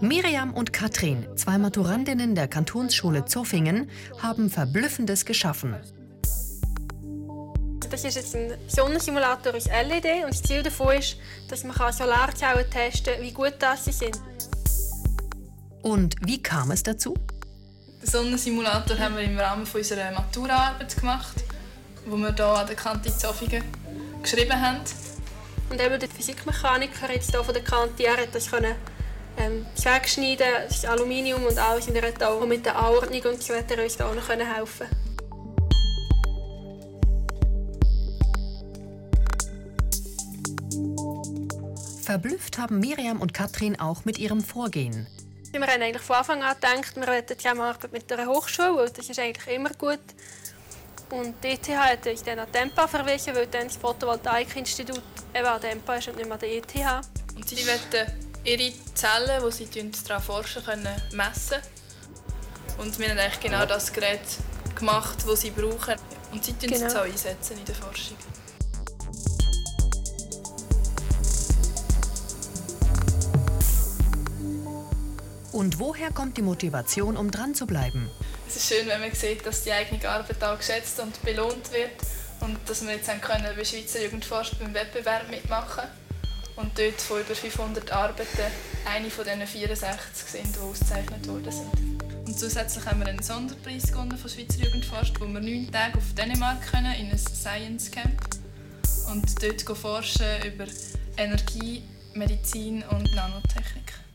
Miriam und Katrin, zwei Maturandinnen der Kantonsschule Zoffingen, haben Verblüffendes geschaffen. Das ist jetzt ein Sonnensimulator aus LED und das Ziel davon ist, dass man Solarzellen testen kann, wie gut das sie sind. Und wie kam es dazu? Den Sonnensimulator haben wir im Rahmen unserer Maturaarbeit gemacht, wo wir hier an der Kante Zoffingen geschrieben haben. Und eben der Physikmechaniker jetzt hier von der Kante, er hat das können, ähm, wegschneiden, das Aluminium und alles in der auch mit der Anordnung und so hat er uns da auch noch helfen Verblüfft haben Miriam und Katrin auch mit ihrem Vorgehen. Wir haben eigentlich von Anfang an gedacht, wir wollen zusammenarbeiten mit einer Hochschule, weil das ist eigentlich immer gut. Und die ETH hat uns dann an Tempa verwiesen, weil dann das Photovoltaikinstitut eben an Tempa ist und nicht mehr an der ETH. Und sie wollen ihre Zellen, die sie daran forschen können, messen. Und wir haben eigentlich genau das Gerät gemacht, das sie brauchen. Und sie genau. es auch einsetzen in der Forschung. Und woher kommt die Motivation, um dran zu bleiben? Es ist schön, wenn man sieht, dass die eigene Arbeit auch geschätzt und belohnt wird und dass wir jetzt können bei Schweizer Jugendforsch beim Wettbewerb mitmachen und dort von über 500 Arbeiten eine von diesen 64 sind, die ausgezeichnet worden sind. Und zusätzlich haben wir einen Sonderpreis gewonnen von Schweizer Jugendforsch, wo wir neun Tage auf Dänemark können, in einem Science Camp und dort forschen über Energie, Medizin und Nanotechnik.